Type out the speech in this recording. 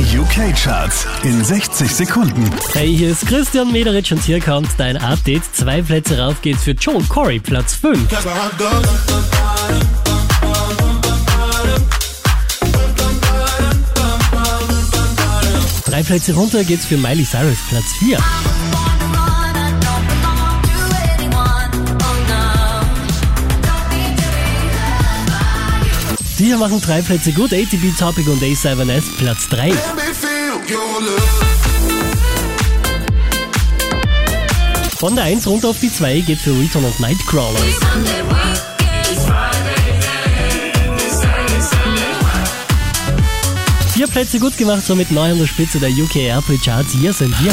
Die UK-Charts in 60 Sekunden. Hey, hier ist Christian Mederitsch und hier kommt dein Update. Zwei Plätze rauf geht's für Joel Corey, Platz 5. Drei Plätze runter geht's für Miley Cyrus, Platz 4. Die hier machen drei Plätze gut. ATB Topic und A7S Platz 3. Von der 1 runter auf die 2 geht für Return und Nightcrawler. Vier Plätze gut gemacht, somit neu an der Spitze der UK Airplay Charts. Hier sind wir.